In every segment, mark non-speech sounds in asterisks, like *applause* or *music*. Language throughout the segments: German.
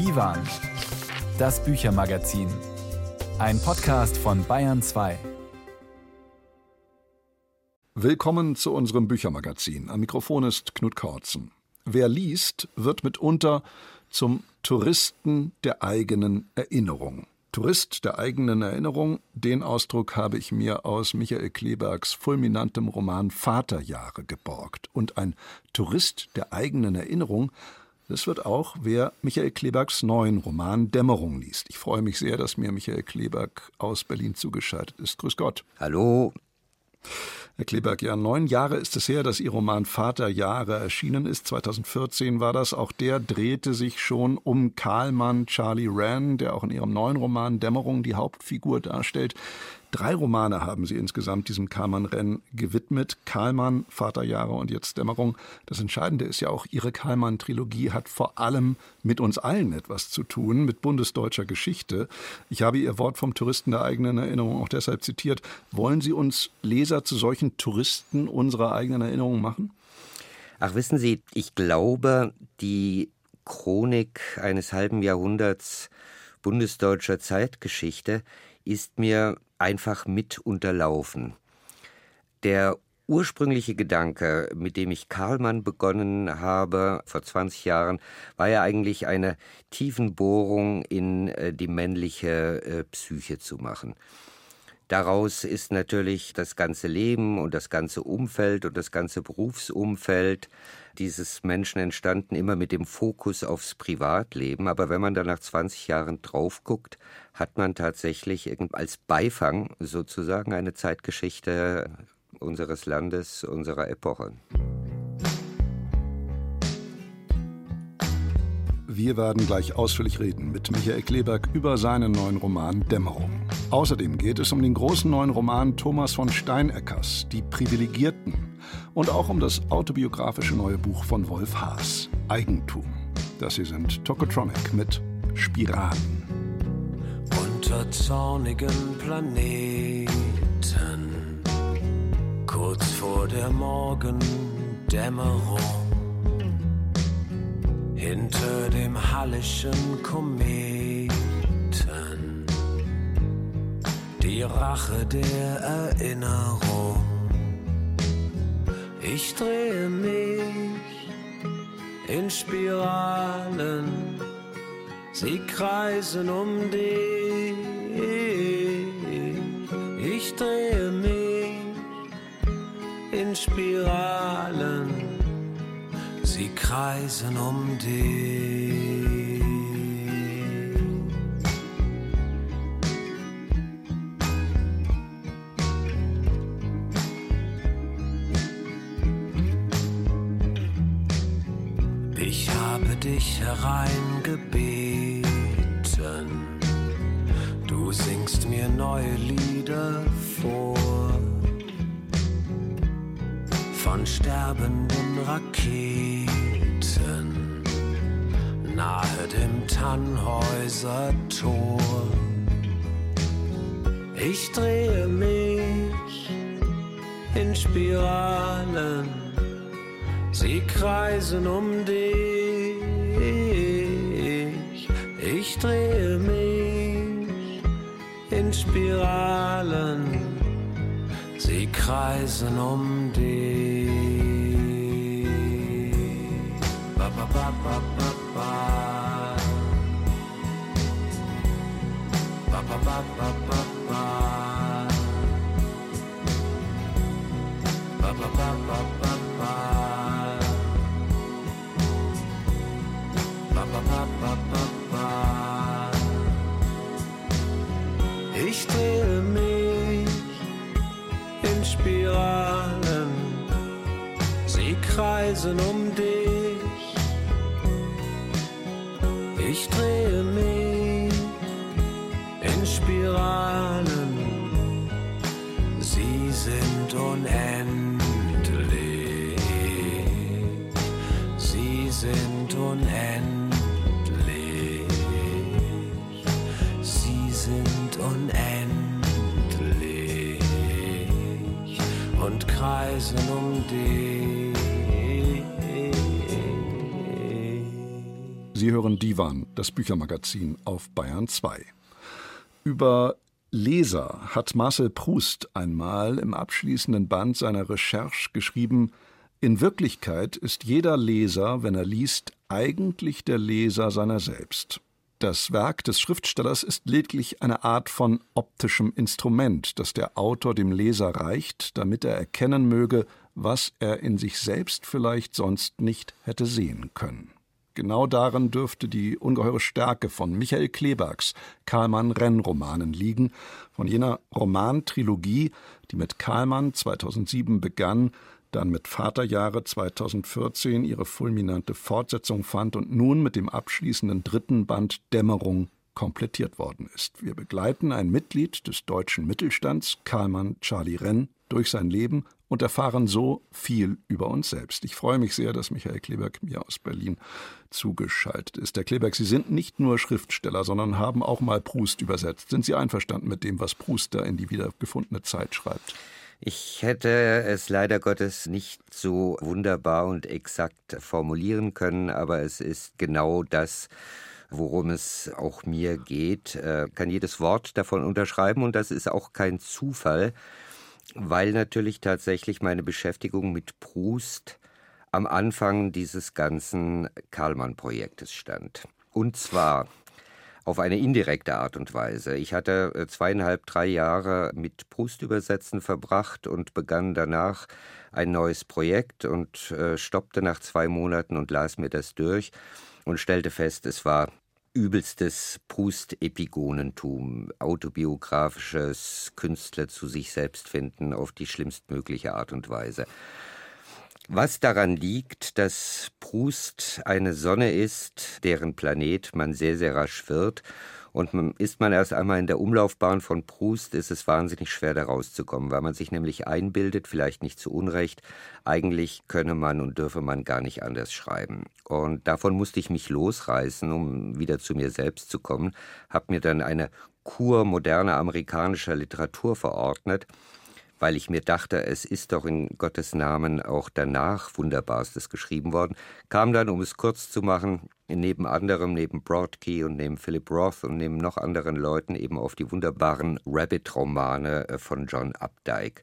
Divan, das Büchermagazin. Ein Podcast von Bayern 2. Willkommen zu unserem Büchermagazin. Am Mikrofon ist Knut Kautzen. Wer liest, wird mitunter zum Touristen der eigenen Erinnerung. Tourist der eigenen Erinnerung, den Ausdruck habe ich mir aus Michael Klebergs fulminantem Roman Vaterjahre geborgt. Und ein Tourist der eigenen Erinnerung, das wird auch, wer Michael Klebergs neuen Roman Dämmerung liest. Ich freue mich sehr, dass mir Michael Kleberg aus Berlin zugeschaltet ist. Grüß Gott. Hallo. Herr Kleberg, ja, neun Jahre ist es her, dass Ihr Roman Vaterjahre erschienen ist. 2014 war das. Auch der drehte sich schon um Karlmann Charlie Rann, der auch in Ihrem neuen Roman Dämmerung die Hauptfigur darstellt. Drei Romane haben Sie insgesamt diesem Karlmann-Rennen gewidmet. Karlmann, Vaterjahre und jetzt Dämmerung. Das Entscheidende ist ja auch, Ihre Karlmann-Trilogie hat vor allem mit uns allen etwas zu tun, mit bundesdeutscher Geschichte. Ich habe Ihr Wort vom Touristen der eigenen Erinnerung auch deshalb zitiert. Wollen Sie uns Leser zu solchen Touristen unserer eigenen Erinnerung machen? Ach, wissen Sie, ich glaube, die Chronik eines halben Jahrhunderts bundesdeutscher Zeitgeschichte ist mir einfach mit unterlaufen. Der ursprüngliche Gedanke, mit dem ich Karlmann begonnen habe vor 20 Jahren, war ja eigentlich eine Tiefenbohrung in äh, die männliche äh, Psyche zu machen. Daraus ist natürlich das ganze Leben und das ganze Umfeld und das ganze Berufsumfeld dieses Menschen entstanden, immer mit dem Fokus aufs Privatleben. Aber wenn man dann nach 20 Jahren drauf guckt, hat man tatsächlich als Beifang sozusagen eine Zeitgeschichte unseres Landes, unserer Epoche. Wir werden gleich ausführlich reden mit Michael Kleberg über seinen neuen Roman Dämmerung. Außerdem geht es um den großen neuen Roman Thomas von Steineckers, Die Privilegierten, und auch um das autobiografische neue Buch von Wolf Haas, Eigentum. Das hier sind Tokotronic mit Spiralen. Unter zornigen Planeten, kurz vor der Morgendämmerung hinter dem hallischen Kometen. Die Rache der Erinnerung. Ich drehe mich in Spiralen, sie kreisen um dich. Ich drehe mich in Spiralen sie kreisen um dich. Ich habe dich hereingebeten, du singst mir neue Lieder vor von sterbenden Raketen nahe dem Tannhäuser Tor. Ich drehe mich in Spiralen, sie kreisen um dich. Ich drehe mich in Spiralen, sie kreisen um dich. Ich drehe mich in Spiralen, sie kreisen um dich. Ich drehe mich in Spiralen, sie sind unendlich. Sie sind unendlich. kreisen um dich. Sie hören Divan, das Büchermagazin auf Bayern 2. Über Leser hat Marcel Proust einmal im abschließenden Band seiner Recherche geschrieben, in Wirklichkeit ist jeder Leser, wenn er liest, eigentlich der Leser seiner selbst. Das Werk des Schriftstellers ist lediglich eine Art von optischem Instrument, das der Autor dem Leser reicht, damit er erkennen möge, was er in sich selbst vielleicht sonst nicht hätte sehen können. Genau darin dürfte die ungeheure Stärke von Michael Klebergs Karlmann-Renn-Romanen liegen, von jener Romantrilogie, die mit Karlmann 2007 begann, dann mit Vaterjahre 2014 ihre fulminante Fortsetzung fand und nun mit dem abschließenden dritten Band Dämmerung komplettiert worden ist. Wir begleiten ein Mitglied des deutschen Mittelstands, Karlmann Charlie Renn, durch sein Leben und erfahren so viel über uns selbst. Ich freue mich sehr, dass Michael Kleberg mir aus Berlin zugeschaltet ist. Herr Kleberg, Sie sind nicht nur Schriftsteller, sondern haben auch mal Proust übersetzt. Sind Sie einverstanden mit dem, was Proust da in die wiedergefundene Zeit schreibt? Ich hätte es leider Gottes nicht so wunderbar und exakt formulieren können, aber es ist genau das, worum es auch mir geht. Ich äh, kann jedes Wort davon unterschreiben und das ist auch kein Zufall weil natürlich tatsächlich meine Beschäftigung mit Proust am Anfang dieses ganzen Karlmann-Projektes stand. Und zwar auf eine indirekte Art und Weise. Ich hatte äh, zweieinhalb, drei Jahre mit Proust-Übersetzen verbracht und begann danach ein neues Projekt und äh, stoppte nach zwei Monaten und las mir das durch und stellte fest, es war übelstes Proust-Epigonentum, autobiografisches Künstler zu sich selbst finden auf die schlimmstmögliche Art und Weise. Was daran liegt, dass Proust eine Sonne ist, deren Planet man sehr, sehr rasch wird und ist man erst einmal in der Umlaufbahn von Proust, ist es wahnsinnig schwer, da rauszukommen, weil man sich nämlich einbildet, vielleicht nicht zu Unrecht, eigentlich könne man und dürfe man gar nicht anders schreiben. Und davon musste ich mich losreißen, um wieder zu mir selbst zu kommen, habe mir dann eine Kur moderner amerikanischer Literatur verordnet, weil ich mir dachte, es ist doch in Gottes Namen auch danach Wunderbarstes geschrieben worden, kam dann, um es kurz zu machen, neben anderem, neben Broadkey und neben Philip Roth und neben noch anderen Leuten eben auf die wunderbaren Rabbit-Romane äh, von John Updike.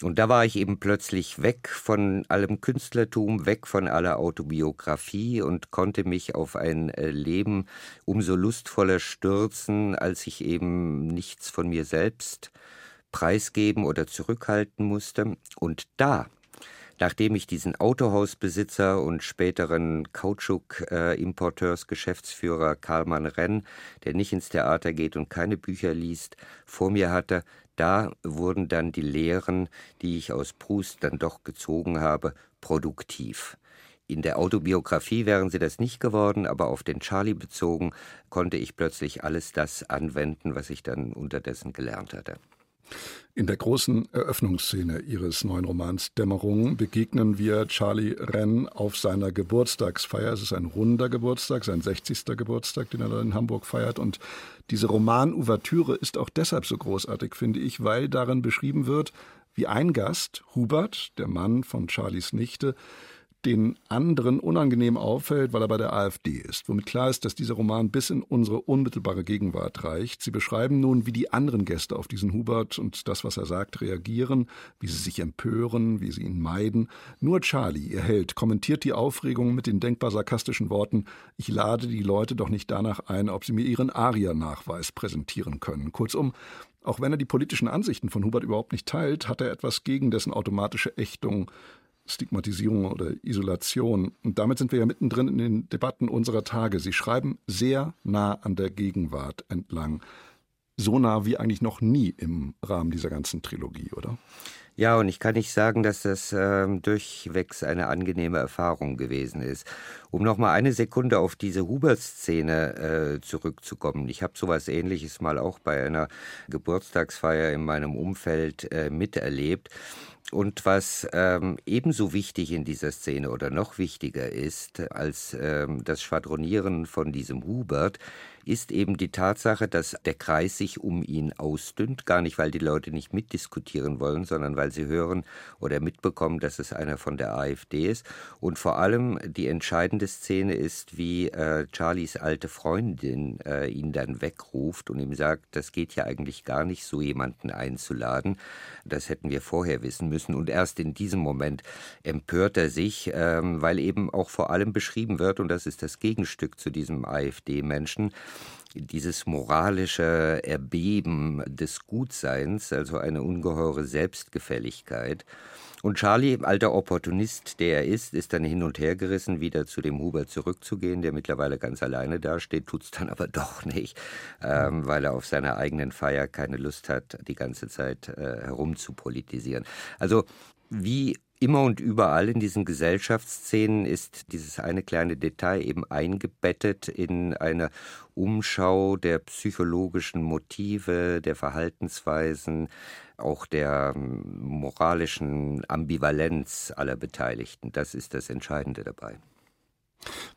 Und da war ich eben plötzlich weg von allem Künstlertum, weg von aller Autobiografie und konnte mich auf ein äh, Leben umso lustvoller stürzen, als ich eben nichts von mir selbst preisgeben oder zurückhalten musste. Und da, nachdem ich diesen Autohausbesitzer und späteren Kautschuk-Importeursgeschäftsführer Karlmann Renn, der nicht ins Theater geht und keine Bücher liest, vor mir hatte, da wurden dann die Lehren, die ich aus Proust dann doch gezogen habe, produktiv. In der Autobiografie wären sie das nicht geworden, aber auf den Charlie bezogen konnte ich plötzlich alles das anwenden, was ich dann unterdessen gelernt hatte. In der großen Eröffnungsszene ihres neuen Romans Dämmerung begegnen wir Charlie Renn auf seiner Geburtstagsfeier. Es ist ein runder Geburtstag, sein 60. Geburtstag, den er in Hamburg feiert. Und diese Roman-Ouvertüre ist auch deshalb so großartig, finde ich, weil darin beschrieben wird, wie ein Gast, Hubert, der Mann von Charlies Nichte, den anderen unangenehm auffällt, weil er bei der AfD ist. Womit klar ist, dass dieser Roman bis in unsere unmittelbare Gegenwart reicht. Sie beschreiben nun, wie die anderen Gäste auf diesen Hubert und das, was er sagt, reagieren, wie sie sich empören, wie sie ihn meiden. Nur Charlie, ihr Held, kommentiert die Aufregung mit den denkbar sarkastischen Worten, ich lade die Leute doch nicht danach ein, ob sie mir ihren Aria-Nachweis präsentieren können. Kurzum, auch wenn er die politischen Ansichten von Hubert überhaupt nicht teilt, hat er etwas gegen dessen automatische Ächtung Stigmatisierung oder Isolation. Und damit sind wir ja mittendrin in den Debatten unserer Tage. Sie schreiben sehr nah an der Gegenwart entlang. So nah wie eigentlich noch nie im Rahmen dieser ganzen Trilogie, oder? Ja, und ich kann nicht sagen, dass das äh, durchwegs eine angenehme Erfahrung gewesen ist. Um noch mal eine Sekunde auf diese Hubert-Szene äh, zurückzukommen. Ich habe sowas Ähnliches mal auch bei einer Geburtstagsfeier in meinem Umfeld äh, miterlebt. Und was ähm, ebenso wichtig in dieser Szene oder noch wichtiger ist als ähm, das Schwadronieren von diesem Hubert, ist eben die Tatsache, dass der Kreis sich um ihn ausdünnt, gar nicht, weil die Leute nicht mitdiskutieren wollen, sondern weil sie hören oder mitbekommen, dass es einer von der AfD ist. Und vor allem die entscheidende Szene ist, wie äh, Charlies alte Freundin äh, ihn dann wegruft und ihm sagt, das geht ja eigentlich gar nicht, so jemanden einzuladen. Das hätten wir vorher wissen müssen. Und erst in diesem Moment empört er sich, ähm, weil eben auch vor allem beschrieben wird, und das ist das Gegenstück zu diesem AfD-Menschen, dieses moralische Erbeben des Gutseins, also eine ungeheure Selbstgefälligkeit. Und Charlie, alter Opportunist, der er ist, ist dann hin und her gerissen, wieder zu dem Hubert zurückzugehen, der mittlerweile ganz alleine dasteht, tut es dann aber *laughs* doch nicht, ähm, weil er auf seiner eigenen Feier keine Lust hat, die ganze Zeit äh, herumzupolitisieren. Also wie Immer und überall in diesen Gesellschaftsszenen ist dieses eine kleine Detail eben eingebettet in eine Umschau der psychologischen Motive, der Verhaltensweisen, auch der moralischen Ambivalenz aller Beteiligten. Das ist das Entscheidende dabei.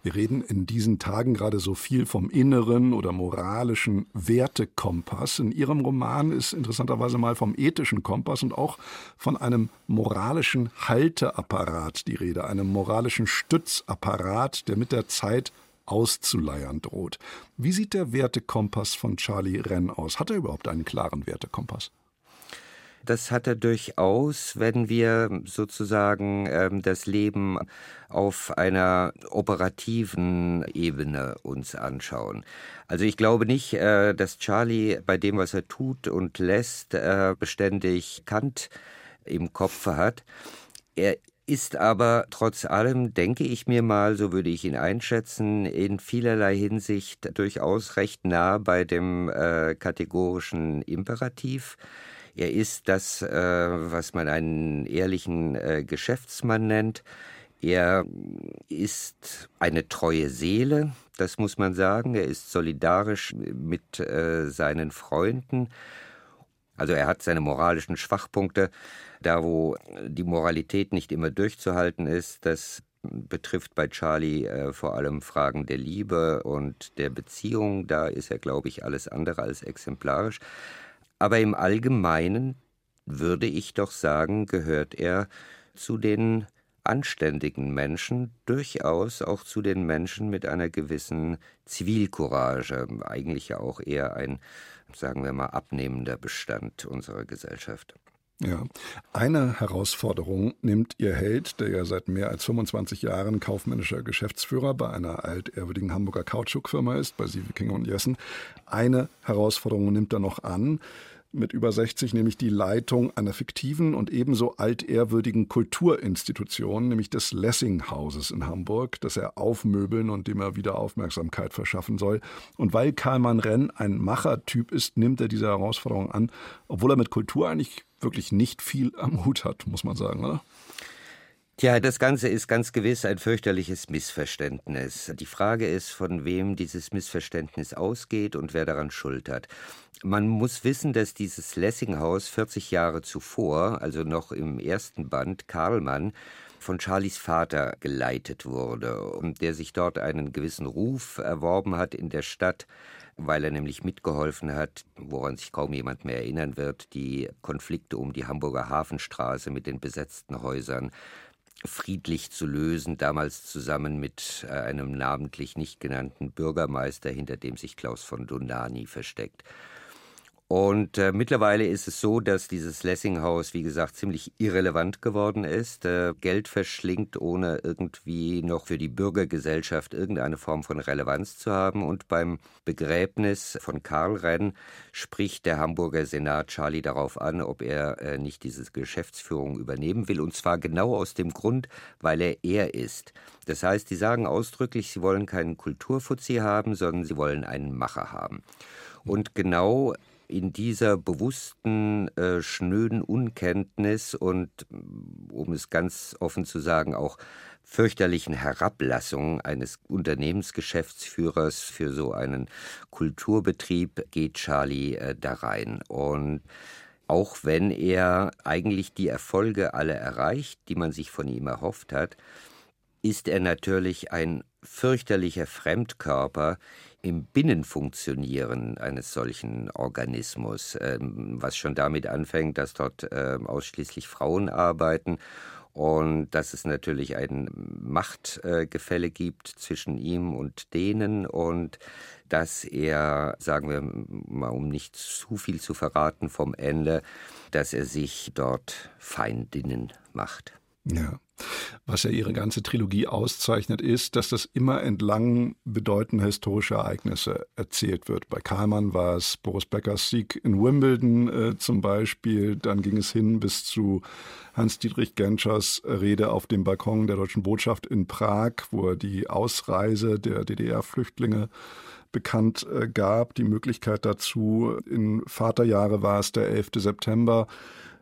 Wir reden in diesen Tagen gerade so viel vom inneren oder moralischen Wertekompass. In Ihrem Roman ist interessanterweise mal vom ethischen Kompass und auch von einem moralischen Halteapparat die Rede, einem moralischen Stützapparat, der mit der Zeit auszuleiern droht. Wie sieht der Wertekompass von Charlie Wren aus? Hat er überhaupt einen klaren Wertekompass? Das hat er durchaus, wenn wir sozusagen ähm, das Leben auf einer operativen Ebene uns anschauen. Also ich glaube nicht, äh, dass Charlie bei dem, was er tut und lässt, äh, beständig Kant im Kopf hat. Er ist aber trotz allem, denke ich mir mal, so würde ich ihn einschätzen, in vielerlei Hinsicht durchaus recht nah bei dem äh, kategorischen Imperativ. Er ist das, äh, was man einen ehrlichen äh, Geschäftsmann nennt. Er ist eine treue Seele, das muss man sagen. Er ist solidarisch mit äh, seinen Freunden. Also er hat seine moralischen Schwachpunkte. Da, wo die Moralität nicht immer durchzuhalten ist, das betrifft bei Charlie äh, vor allem Fragen der Liebe und der Beziehung. Da ist er, glaube ich, alles andere als exemplarisch. Aber im Allgemeinen würde ich doch sagen, gehört er zu den anständigen Menschen, durchaus auch zu den Menschen mit einer gewissen Zivilcourage, eigentlich ja auch eher ein, sagen wir mal, abnehmender Bestand unserer Gesellschaft. Ja, eine Herausforderung nimmt Ihr Held, der ja seit mehr als 25 Jahren kaufmännischer Geschäftsführer bei einer altehrwürdigen Hamburger Kautschukfirma ist, bei Sieveking und Jessen. Eine Herausforderung nimmt er noch an mit über 60 nämlich die Leitung einer fiktiven und ebenso altehrwürdigen Kulturinstitution, nämlich des Lessing-Hauses in Hamburg, das er aufmöbeln und dem er wieder Aufmerksamkeit verschaffen soll. Und weil Karlmann Renn ein Machertyp ist, nimmt er diese Herausforderung an, obwohl er mit Kultur eigentlich wirklich nicht viel am Hut hat, muss man sagen, oder? Tja, das Ganze ist ganz gewiss ein fürchterliches Missverständnis. Die Frage ist, von wem dieses Missverständnis ausgeht und wer daran Schuld hat. Man muss wissen, dass dieses Lessinghaus 40 Jahre zuvor, also noch im ersten Band, Karlmann, von Charlies Vater geleitet wurde und der sich dort einen gewissen Ruf erworben hat in der Stadt, weil er nämlich mitgeholfen hat, woran sich kaum jemand mehr erinnern wird, die Konflikte um die Hamburger Hafenstraße mit den besetzten Häusern friedlich zu lösen, damals zusammen mit äh, einem namentlich nicht genannten Bürgermeister, hinter dem sich Klaus von Donani versteckt. Und äh, mittlerweile ist es so, dass dieses Lessinghaus, wie gesagt, ziemlich irrelevant geworden ist, äh, Geld verschlingt, ohne irgendwie noch für die Bürgergesellschaft irgendeine Form von Relevanz zu haben. Und beim Begräbnis von Karl Renn spricht der Hamburger Senat Charlie darauf an, ob er äh, nicht diese Geschäftsführung übernehmen will. Und zwar genau aus dem Grund, weil er er ist. Das heißt, die sagen ausdrücklich, sie wollen keinen Kulturfuzzi haben, sondern sie wollen einen Macher haben. Und genau in dieser bewussten, äh, schnöden Unkenntnis und, um es ganz offen zu sagen, auch fürchterlichen Herablassung eines Unternehmensgeschäftsführers für so einen Kulturbetrieb geht Charlie äh, da rein. Und auch wenn er eigentlich die Erfolge alle erreicht, die man sich von ihm erhofft hat, ist er natürlich ein fürchterlicher Fremdkörper im Binnenfunktionieren eines solchen Organismus, ähm, was schon damit anfängt, dass dort ähm, ausschließlich Frauen arbeiten und dass es natürlich ein Machtgefälle gibt zwischen ihm und denen und dass er, sagen wir mal, um nicht zu viel zu verraten vom Ende, dass er sich dort Feindinnen macht. Ja. Was ja ihre ganze Trilogie auszeichnet, ist, dass das immer entlang bedeutender historischer Ereignisse erzählt wird. Bei Karlmann war es Boris Beckers Sieg in Wimbledon äh, zum Beispiel. Dann ging es hin bis zu Hans-Dietrich Genschers Rede auf dem Balkon der deutschen Botschaft in Prag, wo er die Ausreise der DDR-Flüchtlinge bekannt äh, gab. Die Möglichkeit dazu in Vaterjahre war es der 11. September.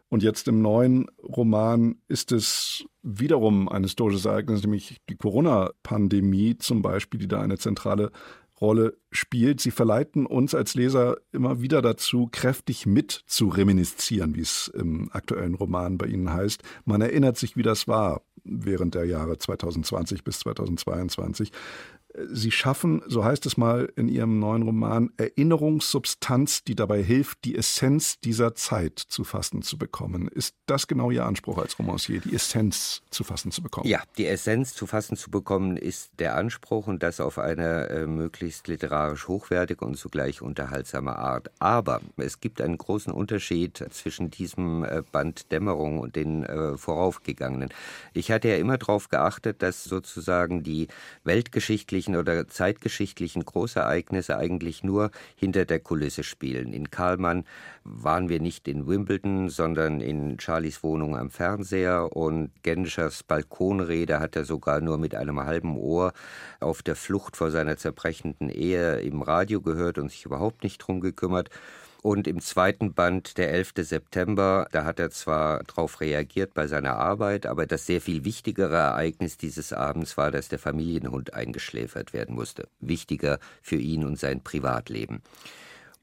Und jetzt im neuen Roman ist es wiederum ein historisches Ereignis, nämlich die Corona-Pandemie zum Beispiel, die da eine zentrale Rolle spielt. Sie verleiten uns als Leser immer wieder dazu, kräftig mit zu reminiszieren, wie es im aktuellen Roman bei Ihnen heißt. Man erinnert sich, wie das war während der Jahre 2020 bis 2022. Sie schaffen, so heißt es mal in Ihrem neuen Roman, Erinnerungssubstanz, die dabei hilft, die Essenz dieser Zeit zu fassen zu bekommen. Ist das genau Ihr Anspruch als Romancier, die Essenz zu fassen zu bekommen? Ja, die Essenz zu fassen zu bekommen ist der Anspruch und das auf eine äh, möglichst literarisch hochwertige und zugleich unterhaltsame Art. Aber es gibt einen großen Unterschied zwischen diesem äh, Band Dämmerung und den äh, voraufgegangenen. Ich hatte ja immer darauf geachtet, dass sozusagen die weltgeschichtliche geschichtlichen oder zeitgeschichtlichen Großereignisse eigentlich nur hinter der Kulisse spielen. In Karlmann waren wir nicht in Wimbledon, sondern in Charlies Wohnung am Fernseher und Genschers Balkonrede hat er sogar nur mit einem halben Ohr auf der Flucht vor seiner zerbrechenden Ehe im Radio gehört und sich überhaupt nicht drum gekümmert. Und im zweiten Band, der 11. September, da hat er zwar darauf reagiert bei seiner Arbeit, aber das sehr viel wichtigere Ereignis dieses Abends war, dass der Familienhund eingeschläfert werden musste. Wichtiger für ihn und sein Privatleben.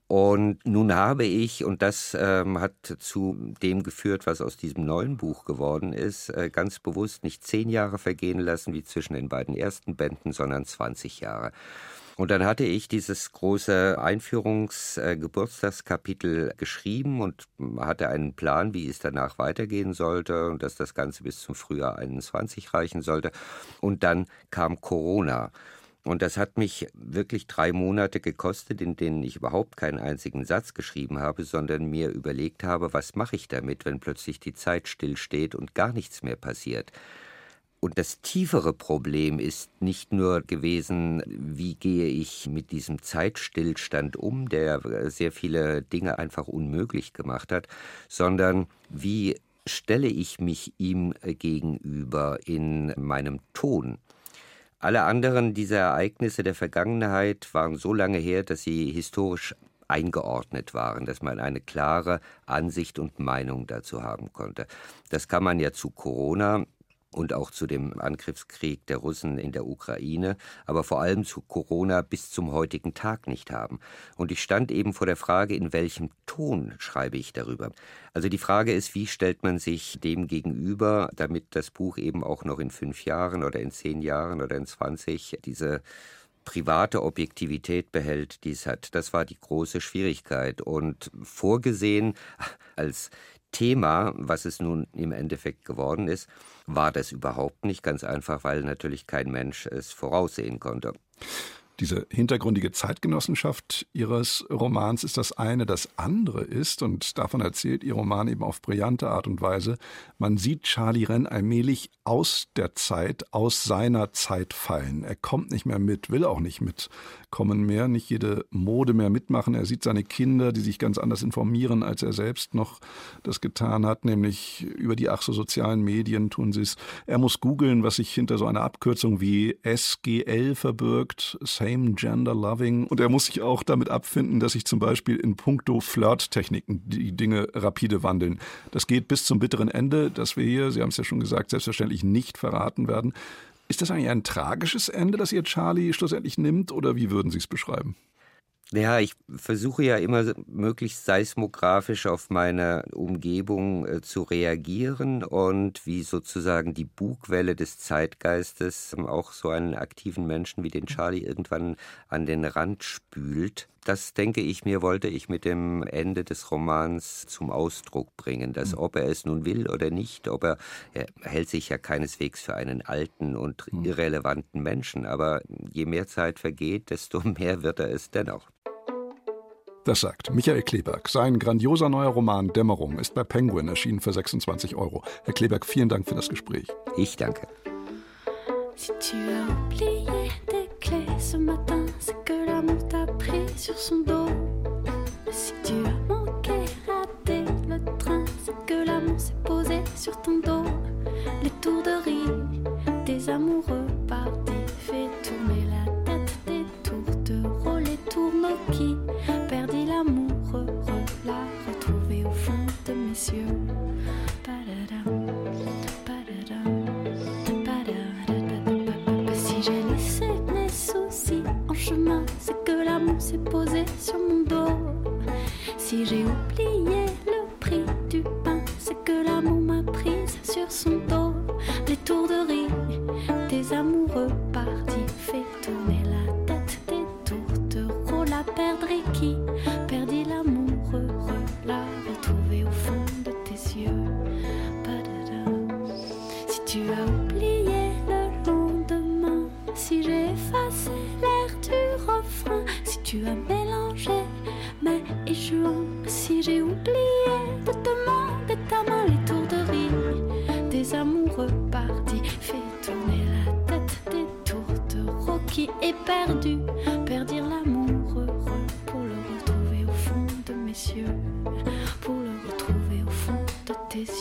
Und nun habe ich, und das ähm, hat zu dem geführt, was aus diesem neuen Buch geworden ist, äh, ganz bewusst nicht zehn Jahre vergehen lassen wie zwischen den beiden ersten Bänden, sondern 20 Jahre. Und dann hatte ich dieses große Einführungsgeburtstagskapitel äh, geschrieben und hatte einen Plan, wie es danach weitergehen sollte und dass das Ganze bis zum Frühjahr 21 reichen sollte. Und dann kam Corona. Und das hat mich wirklich drei Monate gekostet, in denen ich überhaupt keinen einzigen Satz geschrieben habe, sondern mir überlegt habe, was mache ich damit, wenn plötzlich die Zeit stillsteht und gar nichts mehr passiert. Und das tiefere Problem ist nicht nur gewesen, wie gehe ich mit diesem Zeitstillstand um, der sehr viele Dinge einfach unmöglich gemacht hat, sondern wie stelle ich mich ihm gegenüber in meinem Ton. Alle anderen dieser Ereignisse der Vergangenheit waren so lange her, dass sie historisch eingeordnet waren, dass man eine klare Ansicht und Meinung dazu haben konnte. Das kann man ja zu Corona und auch zu dem Angriffskrieg der Russen in der Ukraine, aber vor allem zu Corona bis zum heutigen Tag nicht haben. Und ich stand eben vor der Frage, in welchem Ton schreibe ich darüber. Also die Frage ist, wie stellt man sich dem gegenüber, damit das Buch eben auch noch in fünf Jahren oder in zehn Jahren oder in zwanzig diese private Objektivität behält, die es hat. Das war die große Schwierigkeit. Und vorgesehen als Thema, was es nun im Endeffekt geworden ist, war das überhaupt nicht ganz einfach, weil natürlich kein Mensch es voraussehen konnte. Diese hintergründige Zeitgenossenschaft Ihres Romans ist das eine. Das andere ist, und davon erzählt Ihr Roman eben auf brillante Art und Weise, man sieht Charlie Renn allmählich aus der Zeit, aus seiner Zeit fallen. Er kommt nicht mehr mit, will auch nicht mitkommen mehr, nicht jede Mode mehr mitmachen. Er sieht seine Kinder, die sich ganz anders informieren, als er selbst noch das getan hat, nämlich über die ach so sozialen Medien tun sie es. Er muss googeln, was sich hinter so einer Abkürzung wie SGL verbirgt. Same Gender Loving. Und er muss sich auch damit abfinden, dass sich zum Beispiel in puncto Flirttechniken die Dinge rapide wandeln. Das geht bis zum bitteren Ende, dass wir hier, Sie haben es ja schon gesagt, selbstverständlich nicht verraten werden. Ist das eigentlich ein tragisches Ende, das ihr Charlie schlussendlich nimmt, oder wie würden Sie es beschreiben? Ja, ich versuche ja immer möglichst seismografisch auf meine Umgebung äh, zu reagieren und wie sozusagen die Bugwelle des Zeitgeistes auch so einen aktiven Menschen wie den Charlie irgendwann an den Rand spült. Das, denke ich mir, wollte ich mit dem Ende des Romans zum Ausdruck bringen, dass hm. ob er es nun will oder nicht, ob er, er hält sich ja keineswegs für einen alten und hm. irrelevanten Menschen, aber je mehr Zeit vergeht, desto *laughs* mehr wird er es dennoch. Das sagt Michael Kleberg. Sein grandioser neuer Roman Dämmerung ist bei Penguin erschienen für 26 Euro. Herr Kleberg, vielen Dank für das Gespräch. Ich danke. Si tu as oublié ce matin, c'est que l'amour t'a pris sur son dos. Si tu as manqué, raté le train, c'est que l'amour s'est posé sur ton dos. Les tours de riz des amoureux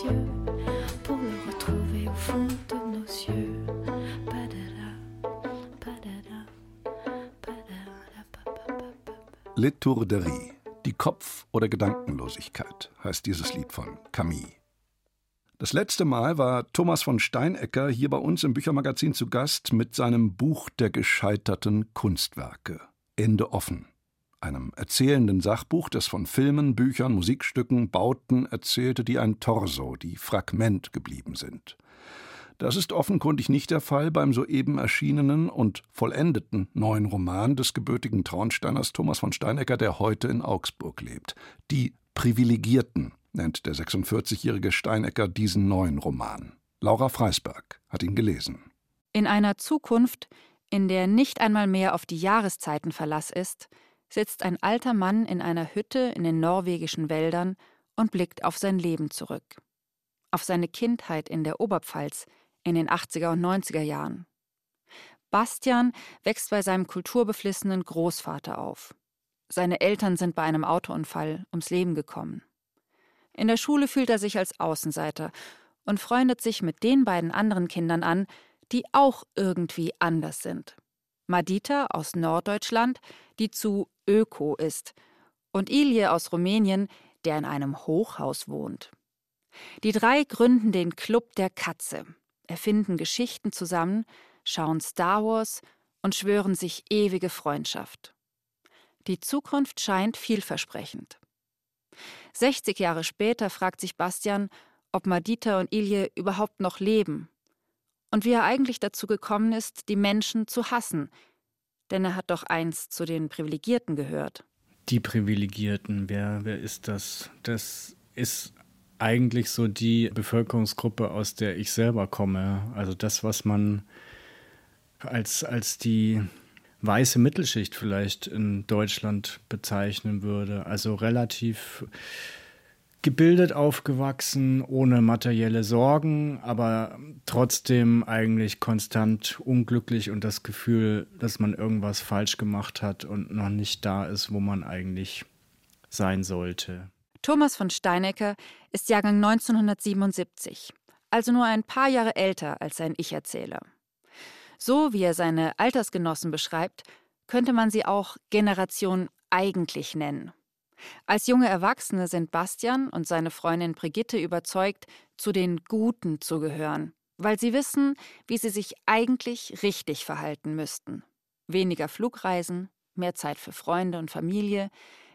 yeux, pour le retrouver au fond de nos yeux. Litourderie, die Kopf- oder Gedankenlosigkeit, heißt dieses Lied von Camille. Das letzte Mal war Thomas von Steinecker hier bei uns im Büchermagazin zu Gast mit seinem Buch der gescheiterten Kunstwerke. Ende offen. Einem erzählenden Sachbuch, das von Filmen, Büchern, Musikstücken, Bauten erzählte, die ein Torso, die Fragment geblieben sind. Das ist offenkundig nicht der Fall beim soeben erschienenen und vollendeten neuen Roman des gebürtigen Traunsteiners Thomas von Steinecker, der heute in Augsburg lebt. Die Privilegierten nennt der 46-jährige Steinecker diesen neuen Roman. Laura Freisberg hat ihn gelesen. In einer Zukunft, in der nicht einmal mehr auf die Jahreszeiten Verlass ist, sitzt ein alter Mann in einer Hütte in den norwegischen Wäldern und blickt auf sein Leben zurück. Auf seine Kindheit in der Oberpfalz, in den 80er und 90er Jahren. Bastian wächst bei seinem kulturbeflissenen Großvater auf. Seine Eltern sind bei einem Autounfall ums Leben gekommen. In der Schule fühlt er sich als Außenseiter und freundet sich mit den beiden anderen Kindern an, die auch irgendwie anders sind. Madita aus Norddeutschland, die zu Öko ist, und Ilje aus Rumänien, der in einem Hochhaus wohnt. Die drei gründen den Club der Katze, erfinden Geschichten zusammen, schauen Star Wars und schwören sich ewige Freundschaft. Die Zukunft scheint vielversprechend. 60 Jahre später fragt sich Bastian, ob Madita und Ilje überhaupt noch leben und wie er eigentlich dazu gekommen ist, die Menschen zu hassen, denn er hat doch einst zu den Privilegierten gehört. Die Privilegierten, wer, wer ist das? Das ist eigentlich so die Bevölkerungsgruppe, aus der ich selber komme. Also das, was man als, als die weiße Mittelschicht vielleicht in Deutschland bezeichnen würde. Also relativ gebildet aufgewachsen, ohne materielle Sorgen, aber trotzdem eigentlich konstant unglücklich und das Gefühl, dass man irgendwas falsch gemacht hat und noch nicht da ist, wo man eigentlich sein sollte. Thomas von Steinecker ist Jahrgang 1977, also nur ein paar Jahre älter als sein Ich-Erzähler. So wie er seine Altersgenossen beschreibt, könnte man sie auch Generation eigentlich nennen. Als junge Erwachsene sind Bastian und seine Freundin Brigitte überzeugt, zu den Guten zu gehören, weil sie wissen, wie sie sich eigentlich richtig verhalten müssten. Weniger Flugreisen, mehr Zeit für Freunde und Familie,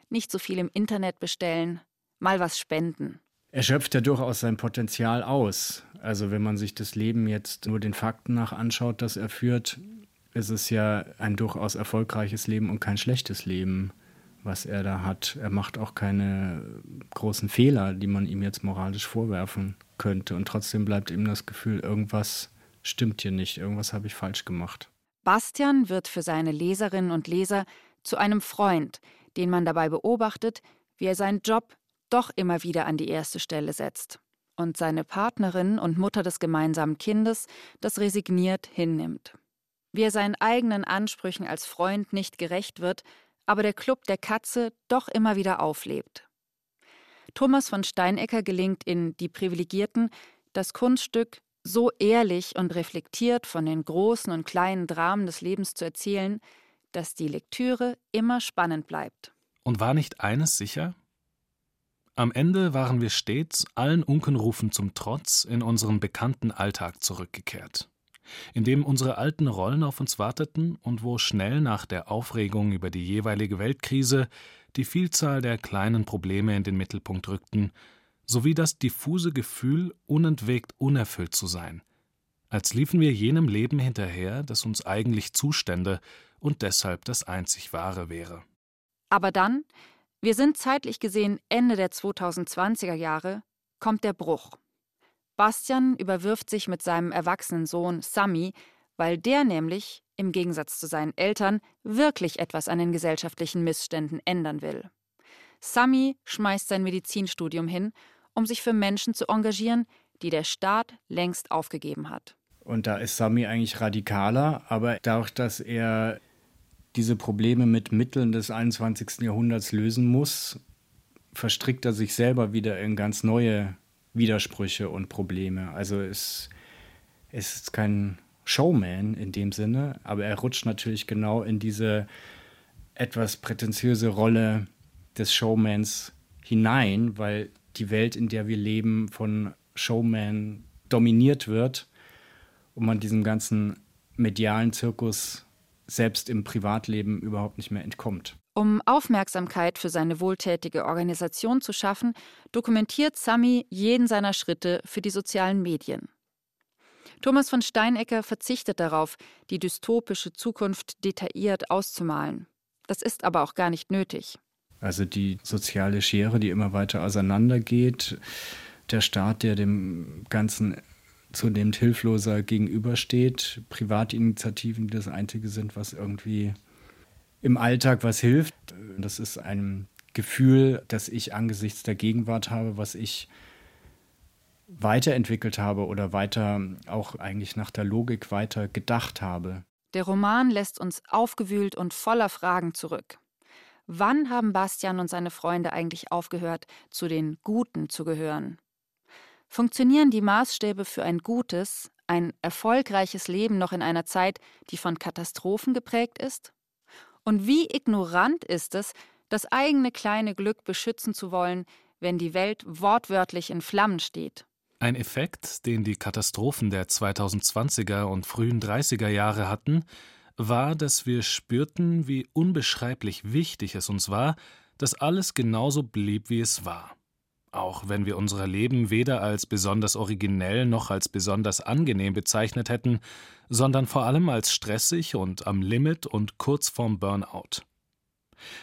nicht so viel im Internet bestellen, mal was spenden. Er schöpft ja durchaus sein Potenzial aus. Also wenn man sich das Leben jetzt nur den Fakten nach anschaut, das er führt, ist es ja ein durchaus erfolgreiches Leben und kein schlechtes Leben, was er da hat. Er macht auch keine großen Fehler, die man ihm jetzt moralisch vorwerfen könnte. Und trotzdem bleibt ihm das Gefühl, irgendwas stimmt hier nicht, irgendwas habe ich falsch gemacht. Bastian wird für seine Leserinnen und Leser zu einem Freund, den man dabei beobachtet, wie er seinen Job doch immer wieder an die erste Stelle setzt und seine Partnerin und Mutter des gemeinsamen Kindes das resigniert hinnimmt. Wie er seinen eigenen Ansprüchen als Freund nicht gerecht wird, aber der Club der Katze doch immer wieder auflebt. Thomas von Steinecker gelingt in Die Privilegierten das Kunststück, so ehrlich und reflektiert von den großen und kleinen Dramen des Lebens zu erzählen, dass die Lektüre immer spannend bleibt. Und war nicht eines sicher? Am Ende waren wir stets, allen Unkenrufen zum Trotz, in unseren bekannten Alltag zurückgekehrt, in dem unsere alten Rollen auf uns warteten und wo schnell nach der Aufregung über die jeweilige Weltkrise die Vielzahl der kleinen Probleme in den Mittelpunkt rückten, sowie das diffuse Gefühl, unentwegt unerfüllt zu sein, als liefen wir jenem Leben hinterher, das uns eigentlich zustände und deshalb das einzig wahre wäre. Aber dann, wir sind zeitlich gesehen Ende der 2020er Jahre, kommt der Bruch. Bastian überwirft sich mit seinem erwachsenen Sohn Sami, weil der nämlich, im Gegensatz zu seinen Eltern, wirklich etwas an den gesellschaftlichen Missständen ändern will. Sami schmeißt sein Medizinstudium hin, um sich für Menschen zu engagieren, die der Staat längst aufgegeben hat. Und da ist Sami eigentlich radikaler, aber dadurch, dass er diese Probleme mit Mitteln des 21. Jahrhunderts lösen muss, verstrickt er sich selber wieder in ganz neue Widersprüche und Probleme. Also es, es ist kein Showman in dem Sinne, aber er rutscht natürlich genau in diese etwas prätentiöse Rolle des Showmans hinein, weil die Welt, in der wir leben, von Showman dominiert wird und man diesem ganzen medialen Zirkus selbst im Privatleben überhaupt nicht mehr entkommt. Um Aufmerksamkeit für seine wohltätige Organisation zu schaffen, dokumentiert Sami jeden seiner Schritte für die sozialen Medien. Thomas von Steinecker verzichtet darauf, die dystopische Zukunft detailliert auszumalen. Das ist aber auch gar nicht nötig. Also die soziale Schere, die immer weiter auseinandergeht, der Staat, der dem Ganzen zunehmend hilfloser gegenübersteht. Privatinitiativen, die das Einzige sind, was irgendwie im Alltag was hilft. Das ist ein Gefühl, das ich angesichts der Gegenwart habe, was ich weiterentwickelt habe oder weiter auch eigentlich nach der Logik weiter gedacht habe. Der Roman lässt uns aufgewühlt und voller Fragen zurück. Wann haben Bastian und seine Freunde eigentlich aufgehört, zu den Guten zu gehören? Funktionieren die Maßstäbe für ein gutes, ein erfolgreiches Leben noch in einer Zeit, die von Katastrophen geprägt ist? Und wie ignorant ist es, das eigene kleine Glück beschützen zu wollen, wenn die Welt wortwörtlich in Flammen steht? Ein Effekt, den die Katastrophen der 2020er und frühen 30er Jahre hatten, war, dass wir spürten, wie unbeschreiblich wichtig es uns war, dass alles genauso blieb, wie es war auch wenn wir unser Leben weder als besonders originell noch als besonders angenehm bezeichnet hätten, sondern vor allem als stressig und am Limit und kurz vorm Burnout.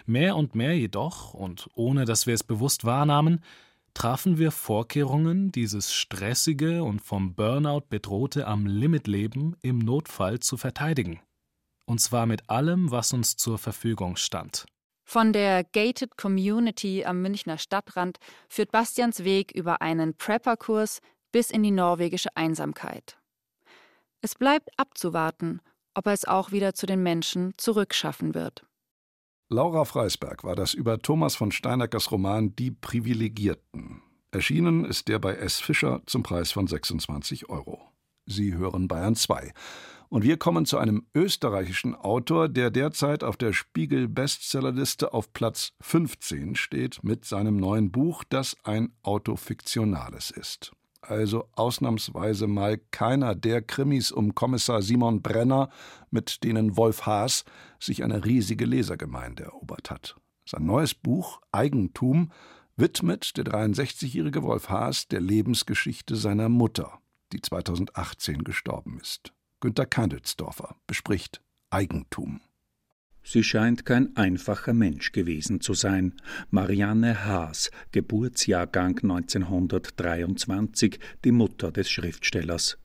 Mehr und mehr jedoch, und ohne dass wir es bewusst wahrnahmen, trafen wir Vorkehrungen, dieses stressige und vom Burnout bedrohte am Limit Leben im Notfall zu verteidigen. Und zwar mit allem, was uns zur Verfügung stand. Von der Gated Community am Münchner Stadtrand führt Bastians Weg über einen Prepper-Kurs bis in die norwegische Einsamkeit. Es bleibt abzuwarten, ob er es auch wieder zu den Menschen zurückschaffen wird. Laura Freisberg war das über Thomas von Steineckers Roman Die Privilegierten. Erschienen ist der bei S. Fischer zum Preis von 26 Euro. Sie hören Bayern 2. Und wir kommen zu einem österreichischen Autor, der derzeit auf der Spiegel Bestsellerliste auf Platz 15 steht mit seinem neuen Buch, das ein autofiktionales ist. Also ausnahmsweise mal keiner der Krimis um Kommissar Simon Brenner, mit denen Wolf Haas sich eine riesige Lesergemeinde erobert hat. Sein neues Buch Eigentum widmet der 63-jährige Wolf Haas der Lebensgeschichte seiner Mutter, die 2018 gestorben ist. Günter Kandelsdorfer bespricht Eigentum. Sie scheint kein einfacher Mensch gewesen zu sein. Marianne Haas, Geburtsjahrgang 1923, die Mutter des Schriftstellers.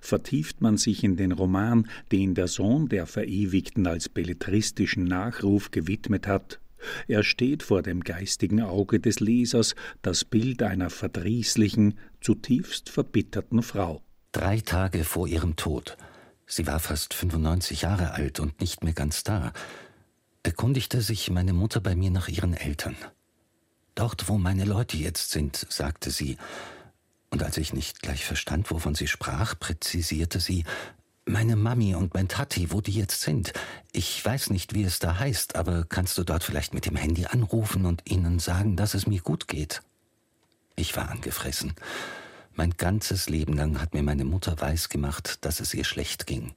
Vertieft man sich in den Roman, den der Sohn der Verewigten als belletristischen Nachruf gewidmet hat, er steht vor dem geistigen Auge des Lesers das Bild einer verdrießlichen, zutiefst verbitterten Frau. Drei Tage vor ihrem Tod sie war fast 95 Jahre alt und nicht mehr ganz da, erkundigte sich meine Mutter bei mir nach ihren Eltern. Dort, wo meine Leute jetzt sind, sagte sie, und als ich nicht gleich verstand, wovon sie sprach, präzisierte sie, meine Mami und mein Tati, wo die jetzt sind. Ich weiß nicht, wie es da heißt, aber kannst du dort vielleicht mit dem Handy anrufen und ihnen sagen, dass es mir gut geht? Ich war angefressen. Mein ganzes Leben lang hat mir meine Mutter weisgemacht, dass es ihr schlecht ging.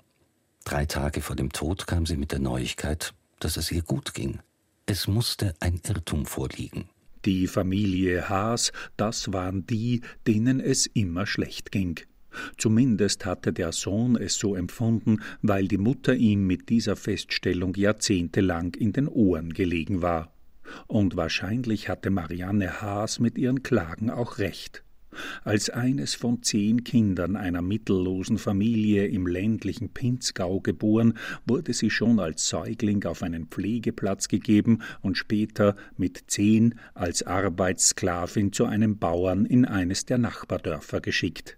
Drei Tage vor dem Tod kam sie mit der Neuigkeit, dass es ihr gut ging. Es musste ein Irrtum vorliegen. Die Familie Haas, das waren die, denen es immer schlecht ging. Zumindest hatte der Sohn es so empfunden, weil die Mutter ihm mit dieser Feststellung jahrzehntelang in den Ohren gelegen war. Und wahrscheinlich hatte Marianne Haas mit ihren Klagen auch recht. Als eines von zehn Kindern einer mittellosen Familie im ländlichen Pinzgau geboren, wurde sie schon als Säugling auf einen Pflegeplatz gegeben und später mit zehn als Arbeitssklavin zu einem Bauern in eines der Nachbardörfer geschickt.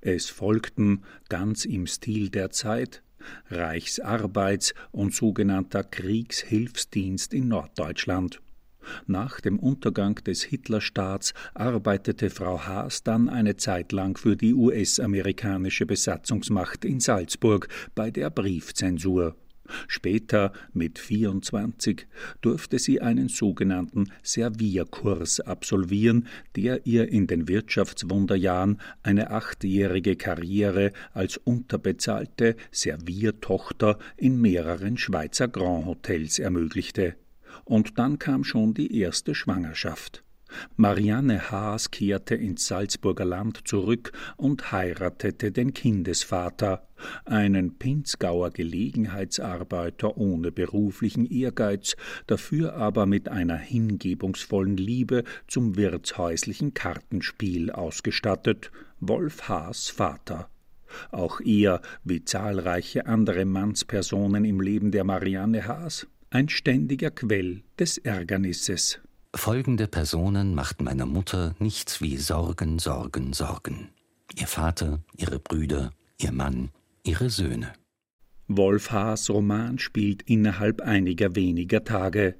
Es folgten, ganz im Stil der Zeit, Reichsarbeits- und sogenannter Kriegshilfsdienst in Norddeutschland. Nach dem Untergang des Hitlerstaats arbeitete Frau Haas dann eine Zeit lang für die US-amerikanische Besatzungsmacht in Salzburg bei der Briefzensur. Später, mit 24, durfte sie einen sogenannten Servierkurs absolvieren, der ihr in den Wirtschaftswunderjahren eine achtjährige Karriere als unterbezahlte Serviertochter in mehreren Schweizer Grand Hotels ermöglichte. Und dann kam schon die erste Schwangerschaft. Marianne Haas kehrte ins Salzburger Land zurück und heiratete den Kindesvater, einen Pinzgauer Gelegenheitsarbeiter ohne beruflichen Ehrgeiz, dafür aber mit einer hingebungsvollen Liebe zum wirtshäuslichen Kartenspiel ausgestattet, Wolf Haas Vater. Auch er, wie zahlreiche andere Mannspersonen im Leben der Marianne Haas, ein ständiger Quell des Ärgernisses. Folgende Personen machten meiner Mutter nichts wie Sorgen, Sorgen, Sorgen. Ihr Vater, ihre Brüder, ihr Mann, ihre Söhne. Wolf Haas Roman spielt innerhalb einiger weniger Tage.